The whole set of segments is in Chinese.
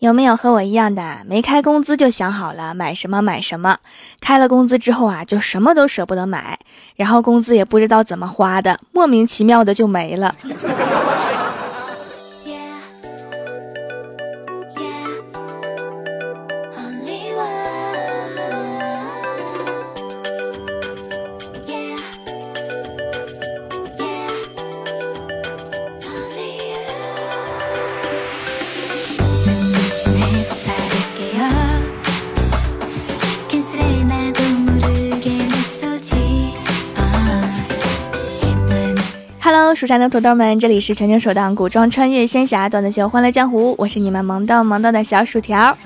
有没有和我一样的？没开工资就想好了买什么买什么，开了工资之后啊，就什么都舍不得买，然后工资也不知道怎么花的，莫名其妙的就没了。蜀山的土豆们，这里是全球首档古装穿越仙侠段子秀《欢乐江湖》，我是你们萌逗萌逗的小薯条。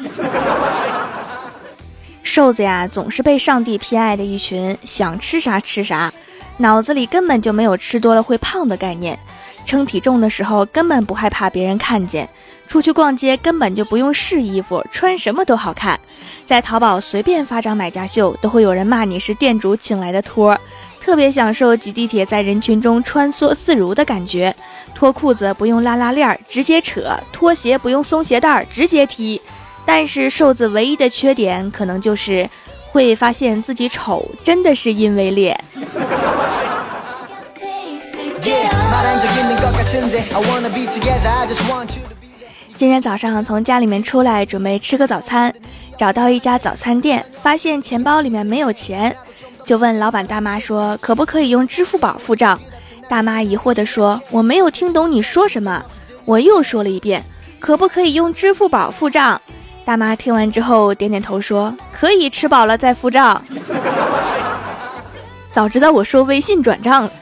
瘦子呀，总是被上帝偏爱的一群，想吃啥吃啥，脑子里根本就没有吃多了会胖的概念。称体重的时候根本不害怕别人看见，出去逛街根本就不用试衣服，穿什么都好看。在淘宝随便发张买家秀，都会有人骂你是店主请来的托儿。特别享受挤地铁在人群中穿梭自如的感觉，脱裤子不用拉拉链，直接扯；脱鞋不用松鞋带，直接踢。但是瘦子唯一的缺点，可能就是会发现自己丑，真的是因为脸。今天早上从家里面出来，准备吃个早餐，找到一家早餐店，发现钱包里面没有钱。就问老板大妈说：“可不可以用支付宝付账？”大妈疑惑地说：“我没有听懂你说什么。”我又说了一遍：“可不可以用支付宝付账？”大妈听完之后点点头说：“可以，吃饱了再付账。”早知道我说微信转账了。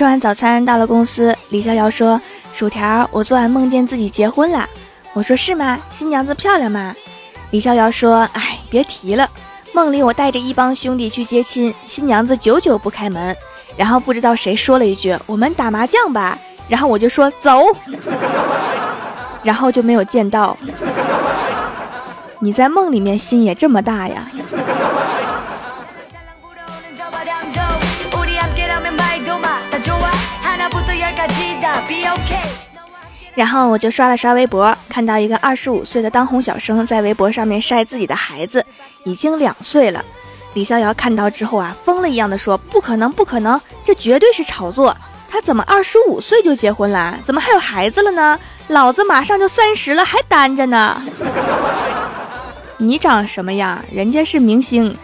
吃完早餐到了公司，李逍遥说。薯条，我昨晚梦见自己结婚了。我说是吗？新娘子漂亮吗？李逍遥说：“哎，别提了，梦里我带着一帮兄弟去接亲，新娘子久久不开门，然后不知道谁说了一句：‘我们打麻将吧。’然后我就说走，然后就没有见到。你在梦里面心也这么大呀？”然后我就刷了刷微博，看到一个二十五岁的当红小生在微博上面晒自己的孩子已经两岁了。李逍遥看到之后啊，疯了一样的说：“不可能，不可能，这绝对是炒作！他怎么二十五岁就结婚了？怎么还有孩子了呢？老子马上就三十了，还单着呢！你长什么样？人家是明星。”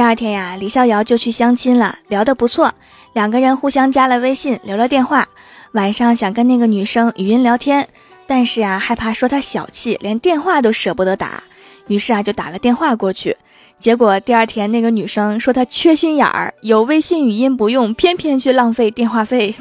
第二天呀，李逍遥就去相亲了，聊得不错，两个人互相加了微信，留了电话。晚上想跟那个女生语音聊天，但是啊，害怕说她小气，连电话都舍不得打，于是啊，就打了电话过去。结果第二天那个女生说她缺心眼儿，有微信语音不用，偏偏去浪费电话费。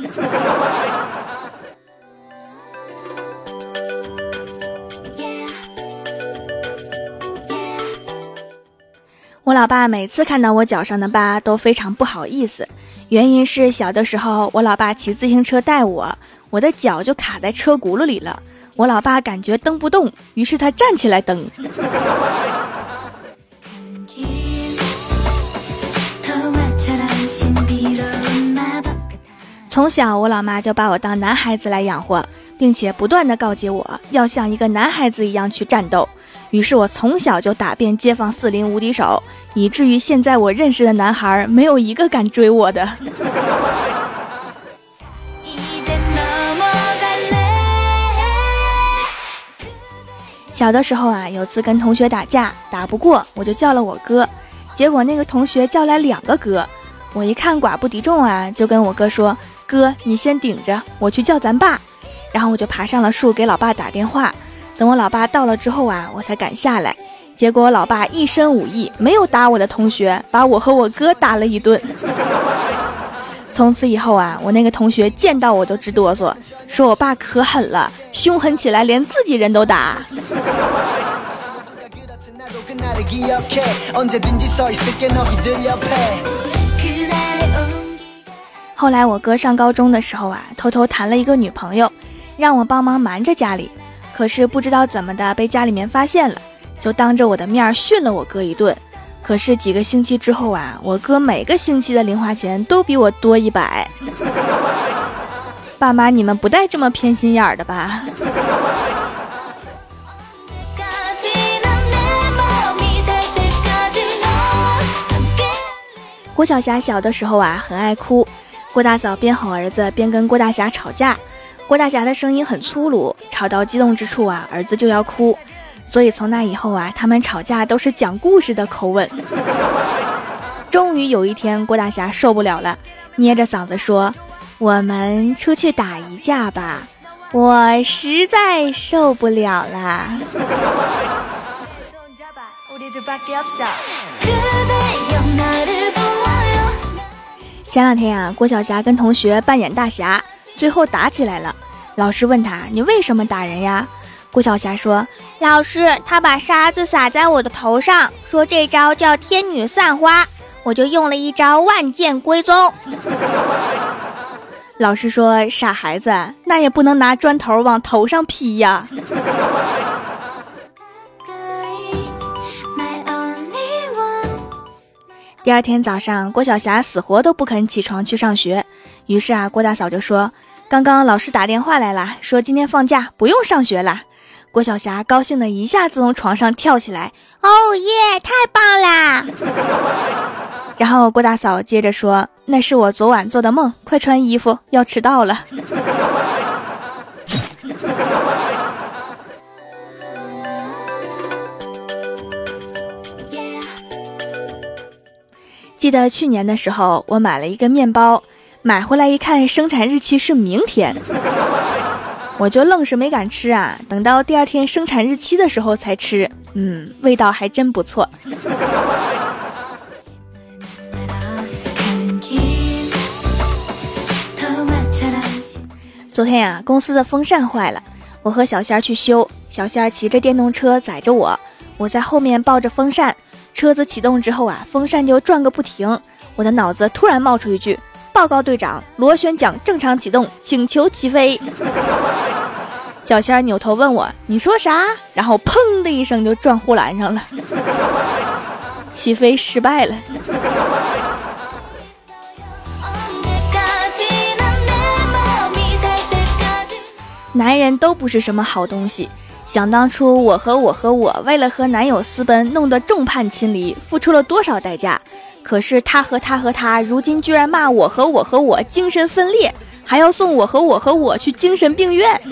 我老爸每次看到我脚上的疤都非常不好意思，原因是小的时候我老爸骑自行车带我，我的脚就卡在车轱辘里了。我老爸感觉蹬不动，于是他站起来蹬。从小我老妈就把我当男孩子来养活，并且不断的告诫我要像一个男孩子一样去战斗。于是我从小就打遍街坊四邻无敌手，以至于现在我认识的男孩没有一个敢追我的。小的时候啊，有次跟同学打架，打不过我就叫了我哥，结果那个同学叫来两个哥，我一看寡不敌众啊，就跟我哥说：“哥，你先顶着，我去叫咱爸。”然后我就爬上了树给老爸打电话。等我老爸到了之后啊，我才敢下来。结果我老爸一身武艺，没有打我的同学，把我和我哥打了一顿。从此以后啊，我那个同学见到我都直哆嗦，说我爸可狠了，凶狠起来连自己人都打。后来我哥上高中的时候啊，偷偷谈了一个女朋友，让我帮忙瞒着家里。可是不知道怎么的被家里面发现了，就当着我的面训了我哥一顿。可是几个星期之后啊，我哥每个星期的零花钱都比我多一百。爸妈，你们不带这么偏心眼儿的吧？郭晓霞小的时候啊，很爱哭。郭大嫂边哄儿子边跟郭大侠吵架，郭大侠的声音很粗鲁，吵到激动之处啊，儿子就要哭。所以从那以后啊，他们吵架都是讲故事的口吻。终于有一天，郭大侠受不了了，捏着嗓子说：“我们出去打一架吧，我实在受不了了。”前两天啊，郭晓霞跟同学扮演大侠，最后打起来了。老师问他：“你为什么打人呀？”郭晓霞说：“老师，他把沙子撒在我的头上，说这招叫天女散花，我就用了一招万剑归宗。”老师说：“傻孩子，那也不能拿砖头往头上劈呀。”第二天早上，郭晓霞死活都不肯起床去上学，于是啊，郭大嫂就说：“刚刚老师打电话来了，说今天放假，不用上学了。”郭晓霞高兴的一下子从床上跳起来，哦耶，太棒啦！然后郭大嫂接着说：“那是我昨晚做的梦，快穿衣服，要迟到了。” 记得去年的时候，我买了一个面包，买回来一看，生产日期是明天。我就愣是没敢吃啊，等到第二天生产日期的时候才吃，嗯，味道还真不错。昨天呀，公司的风扇坏了，我和小仙儿去修，小仙儿骑着电动车载着我，我在后面抱着风扇，车子启动之后啊，风扇就转个不停，我的脑子突然冒出一句。报告队长，螺旋桨正常启动，请求起飞。小仙儿扭头问我：“你说啥？”然后砰的一声就撞护栏上了，起飞失败了。男人都不是什么好东西。想当初，我和我和我为了和男友私奔，弄得众叛亲离，付出了多少代价？可是他和他和他，如今居然骂我和我和我精神分裂，还要送我和我和我去精神病院。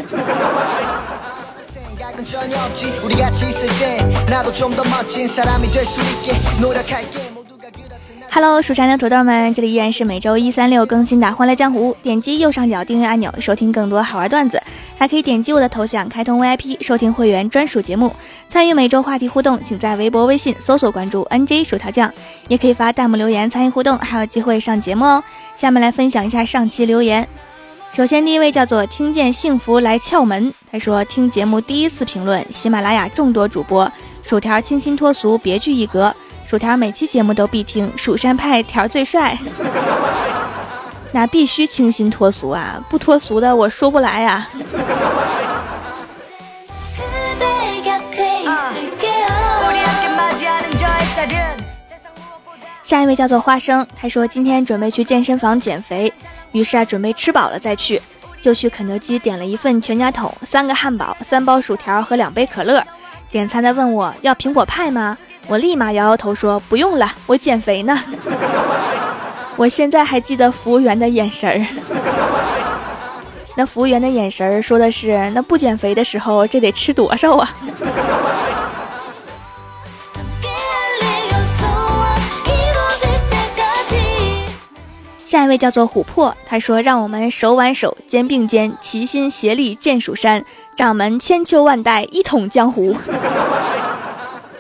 Hello，蜀山的土豆们，这里依然是每周一、三、六更新的《欢乐江湖》。点击右上角订阅按钮，收听更多好玩段子，还可以点击我的头像开通 VIP，收听会员专属节目，参与每周话题互动。请在微博、微信搜索关注 NJ 薯条酱，也可以发弹幕留言参与互动，还有机会上节目哦。下面来分享一下上期留言。首先，第一位叫做听见幸福来敲门，他说听节目第一次评论，喜马拉雅众多主播，薯条清新脱俗，别具一格。薯条每期节目都必听，蜀山派条最帅，那必须清新脱俗啊！不脱俗的我说不来呀。下一位叫做花生，他说今天准备去健身房减肥，于是啊准备吃饱了再去，就去肯德基点了一份全家桶，三个汉堡，三包薯条和两杯可乐。点餐的问我要苹果派吗？我立马摇摇头说：“不用了，我减肥呢。”我现在还记得服务员的眼神儿，那服务员的眼神儿说的是：“那不减肥的时候，这得吃多少啊？” 下一位叫做琥珀，他说：“让我们手挽手，肩并肩，齐心协力建蜀山，掌门千秋万代，一统江湖。”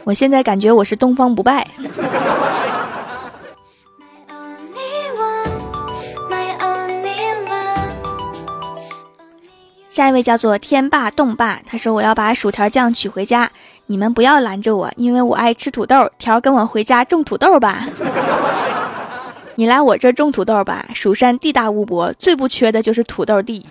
我现在感觉我是东方不败。下一位叫做天霸洞霸，他说我要把薯条酱取回家，你们不要拦着我，因为我爱吃土豆。条跟我回家种土豆吧，你来我这种土豆吧。蜀山地大物博，最不缺的就是土豆地。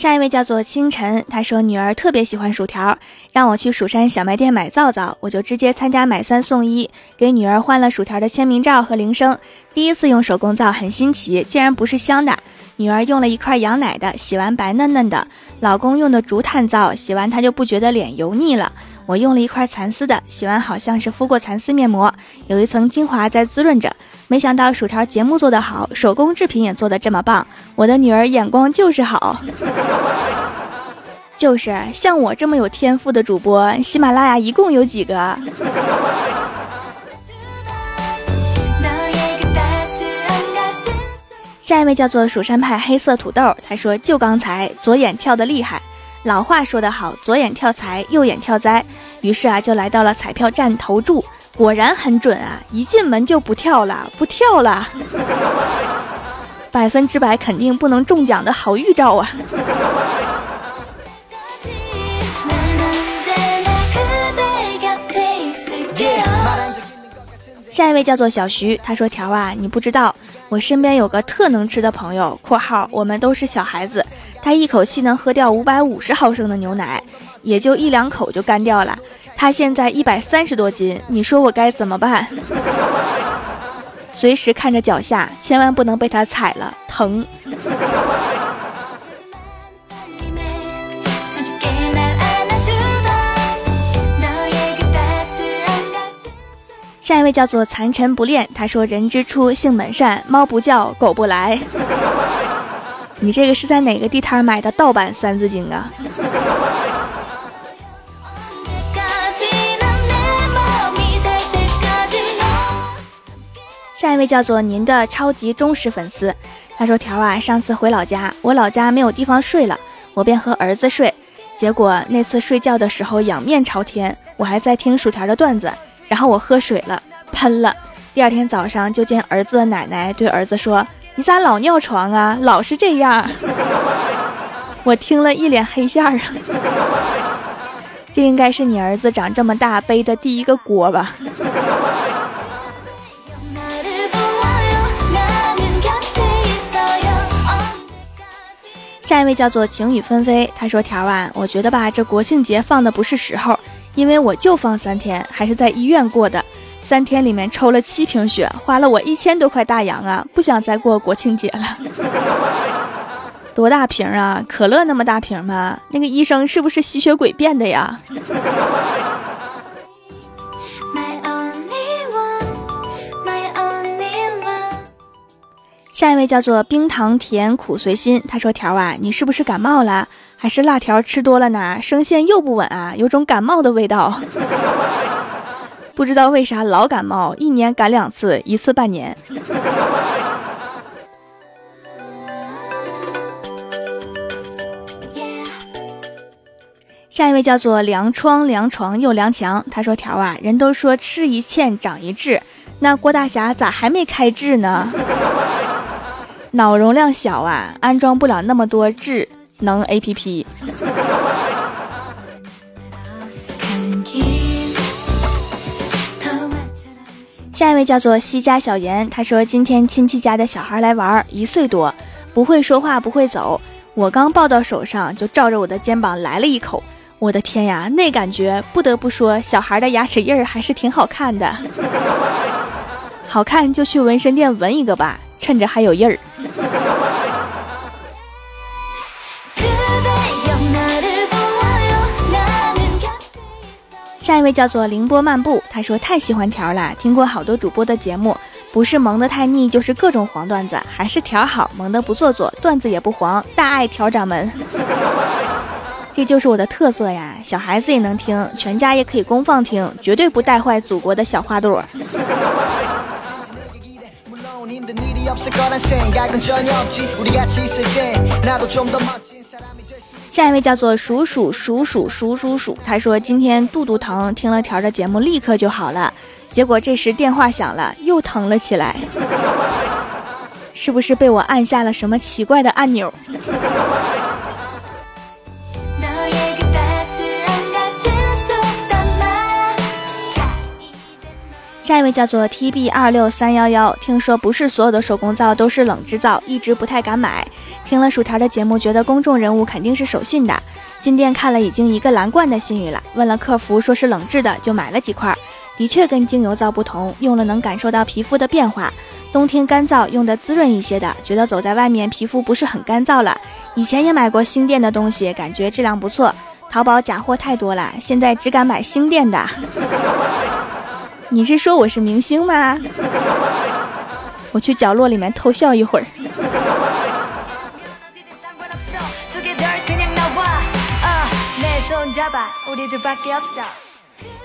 下一位叫做清晨，他说女儿特别喜欢薯条，让我去蜀山小卖店买皂皂，我就直接参加买三送一，给女儿换了薯条的签名照和铃声。第一次用手工皂很新奇，竟然不是香的。女儿用了一块羊奶的，洗完白嫩嫩的；老公用的竹炭皂，洗完他就不觉得脸油腻了。我用了一块蚕丝的，洗完好像是敷过蚕丝面膜，有一层精华在滋润着。没想到薯条节目做得好，手工制品也做得这么棒，我的女儿眼光就是好。就是像我这么有天赋的主播，喜马拉雅一共有几个？下一位叫做蜀山派黑色土豆，他说就刚才左眼跳得厉害。老话说得好，左眼跳财，右眼跳灾。于是啊，就来到了彩票站投注。果然很准啊！一进门就不跳了，不跳了，百分之百肯定不能中奖的好预兆啊！下一位叫做小徐，他说：“条啊，你不知道，我身边有个特能吃的朋友（括号我们都是小孩子），他一口气能喝掉五百五十毫升的牛奶，也就一两口就干掉了。”他现在一百三十多斤，你说我该怎么办？随时看着脚下，千万不能被他踩了，疼。下一位叫做残尘不恋，他说：“人之初，性本善，猫不叫，狗不来。”你这个是在哪个地摊买的盗版《三字经》啊？下一位叫做您的超级忠实粉丝，他说：“条啊，上次回老家，我老家没有地方睡了，我便和儿子睡。结果那次睡觉的时候仰面朝天，我还在听薯条的段子，然后我喝水了，喷了。第二天早上就见儿子的奶奶对儿子说：‘你咋老尿床啊？老是这样。’我听了一脸黑线儿啊，这应该是你儿子长这么大背的第一个锅吧。”下一位叫做晴雨纷飞，他说：“条啊，我觉得吧，这国庆节放的不是时候，因为我就放三天，还是在医院过的，三天里面抽了七瓶血，花了我一千多块大洋啊，不想再过国庆节了。多大瓶啊？可乐那么大瓶吗？那个医生是不是吸血鬼变的呀？”下一位叫做冰糖甜苦随心，他说：“条啊，你是不是感冒了？还是辣条吃多了呢？声线又不稳啊，有种感冒的味道。不知道为啥老感冒，一年感两次，一次半年。”下一位叫做凉窗凉床又凉墙，他说：“条啊，人都说吃一堑长一智，那郭大侠咋还没开智呢？” 脑容量小啊，安装不了那么多智能 A P P。下一位叫做西家小严，他说今天亲戚家的小孩来玩，一岁多，不会说话，不会走。我刚抱到手上，就照着我的肩膀来了一口。我的天呀，那感觉不得不说，小孩的牙齿印儿还是挺好看的。好看就去纹身店纹一个吧。趁着还有印儿。下一位叫做凌波漫步，他说太喜欢条了，听过好多主播的节目，不是萌的太腻，就是各种黄段子，还是条好，萌的不做作，段子也不黄，大爱条掌门，这就是我的特色呀，小孩子也能听，全家也可以公放听，绝对不带坏祖国的小花朵。下一位叫做鼠鼠鼠鼠鼠鼠鼠，他说今天肚肚疼，听了条的节目立刻就好了。结果这时电话响了，又疼了起来，是不是被我按下了什么奇怪的按钮？下一位叫做 T B 二六三幺幺，听说不是所有的手工皂都是冷制皂，一直不太敢买。听了薯条的节目，觉得公众人物肯定是守信的。进店看了已经一个蓝罐的信誉了，问了客服说是冷制的，就买了几块。的确跟精油皂不同，用了能感受到皮肤的变化。冬天干燥，用的滋润一些的，觉得走在外面皮肤不是很干燥了。以前也买过新店的东西，感觉质量不错。淘宝假货太多了，现在只敢买新店的。你是说我是明星吗？我去角落里面偷笑一会儿。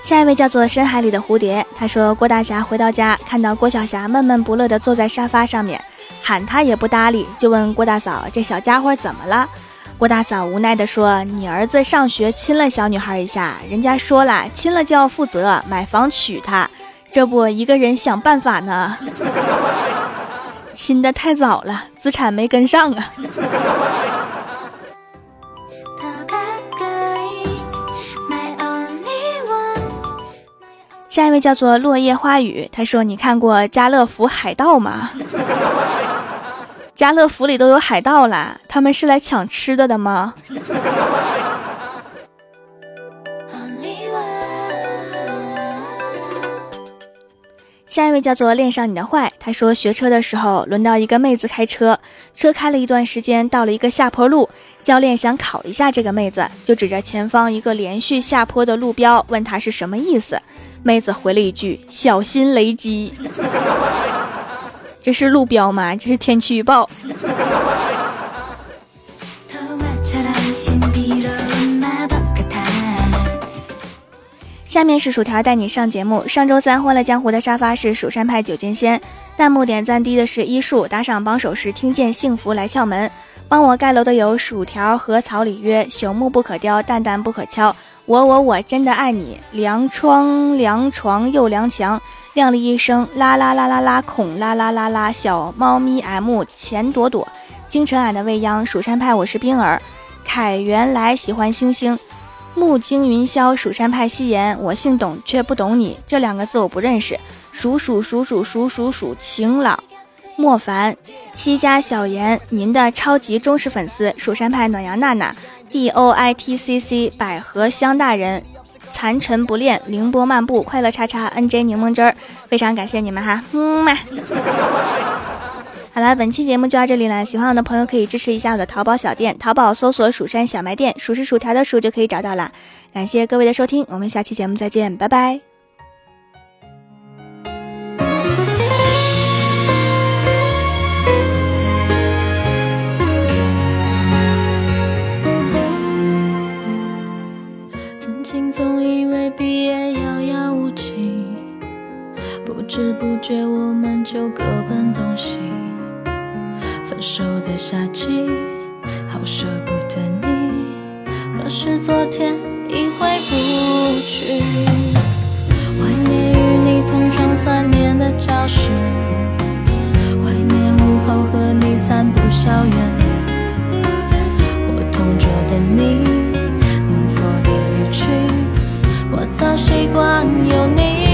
下一位叫做深海里的蝴蝶，他说郭大侠回到家，看到郭小霞闷闷不乐地坐在沙发上面，喊他也不搭理，就问郭大嫂这小家伙怎么了？郭大嫂无奈地说：“你儿子上学亲了小女孩一下，人家说了，亲了就要负责，买房娶她。这不一个人想办法呢。亲的太早了，资产没跟上啊。”下一位叫做落叶花语，他说：“你看过家乐福海盗吗？”家乐福里都有海盗啦，他们是来抢吃的的吗？下一位叫做恋上你的坏，他说学车的时候轮到一个妹子开车，车开了一段时间，到了一个下坡路，教练想考一下这个妹子，就指着前方一个连续下坡的路标，问他是什么意思。妹子回了一句：“小心雷击。”这是路标吗？这是天气预报。下面是薯条带你上节目。上周三欢乐江湖的沙发是蜀山派九剑仙，弹幕点赞低的是医术，打赏榜首是听见幸福来敲门，帮我盖楼的有薯条和草里约，朽木不可雕，蛋蛋不可敲。我我我真的爱你，凉窗凉床又凉墙，亮丽一声啦啦啦啦啦，孔啦啦啦啦，小猫咪 M 钱朵朵，京城俺的未央，蜀山派我是冰儿，凯原来喜欢星星，木惊云霄，蜀山派夕颜，我姓董却不懂你这两个字我不认识，数数数数数数数晴朗。莫凡，西家小严，您的超级忠实粉丝，蜀山派暖阳娜娜，D O I T C C，百合香大人，残尘不恋，凌波漫步，快乐叉叉，N J 柠檬汁儿，非常感谢你们哈，么么。好了，本期节目就到这里了，喜欢我的朋友可以支持一下我的淘宝小店，淘宝搜索蜀山小卖店，数是薯条的数就可以找到了。感谢各位的收听，我们下期节目再见，拜拜。不知不觉，我们就各奔东西。分手的夏季，好舍不得你，可是昨天已回不去。怀念与你同窗三年的教室，怀念午后和你散步校园。我同桌的你，能否别离去？我早习惯有你。